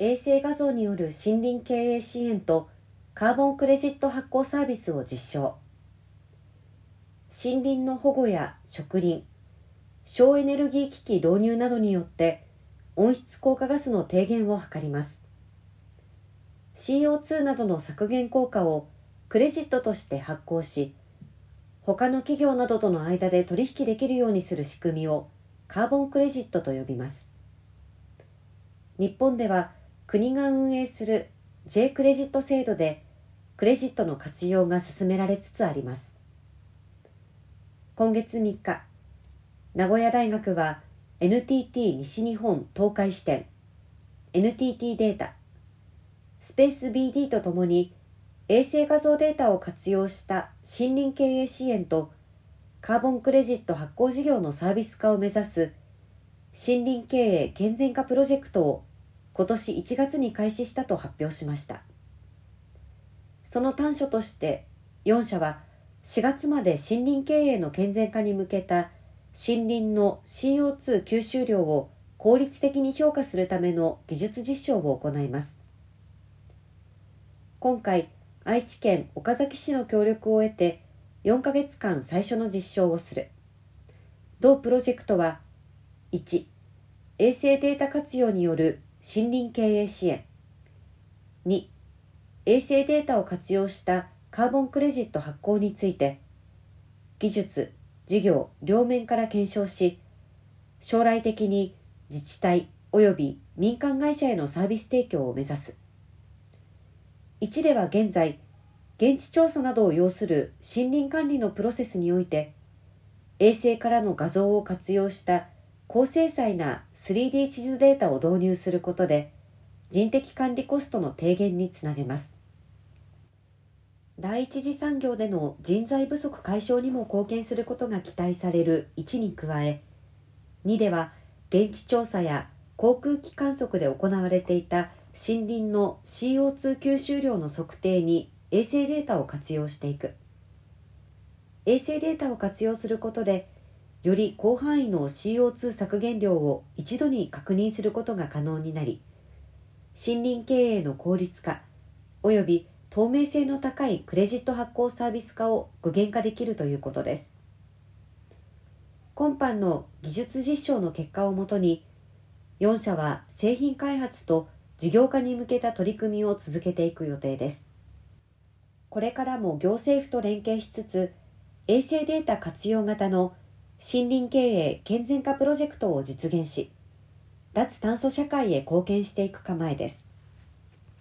衛星画像による森林経営支援とカーボンクレジット発行サービスを実証。森林の保護や植林省エネルギー機器導入などによって温室効果ガスの低減を図ります。CO2 などの削減効果をクレジットとして発行し他の企業などとの間で取引できるようにする仕組みをカーボンクレジットと呼びます。日本では国が運営する J クレジット制度でクレジットの活用が進められつつあります。今月3日名古屋大学は NTT 西日本東海支店 NTT データスペース BD とともに衛星画像データを活用した森林経営支援とカーボンクレジット発行事業のサービス化を目指す森林経営健全化プロジェクトを今年1月に開始したと発表しました。その短所として4社は4月まで森林経営の健全化に向けた森林の CO2 吸収量を効率的に評価するための技術実証を行います。今回愛知県岡崎市の協力を得て4ヶ月間最初の実証をする。同プロジェクトは1衛星データ活用による森林経営支援2衛星データを活用したカーボンクレジット発行について技術事業両面から検証し将来的に自治体及び民間会社へのサービス提供を目指す。1では現在現地調査などを要する森林管理のプロセスにおいて衛星からの画像を活用した高精細な 3D 地図データを導入することで人的管理コストの低減につなげます。第一次産業での人材不足解消にも貢献することが期待される1に加え2では現地調査や航空機観測で行われていた森林の CO2 吸収量の測定に衛星データを活用していく。衛星データを活用することでより広範囲の CO2 削減量を一度に確認することが可能になり森林経営の効率化及び透明性の高いクレジット発行サービス化を具現化できるということです。今般の技術実証の結果をもとに4社は製品開発と事業化に向けた取り組みを続けていく予定です。これからも行政府と連携しつつ衛星データ活用型の森林経営健全化プロジェクトを実現し脱炭素社会へ貢献していく構えです。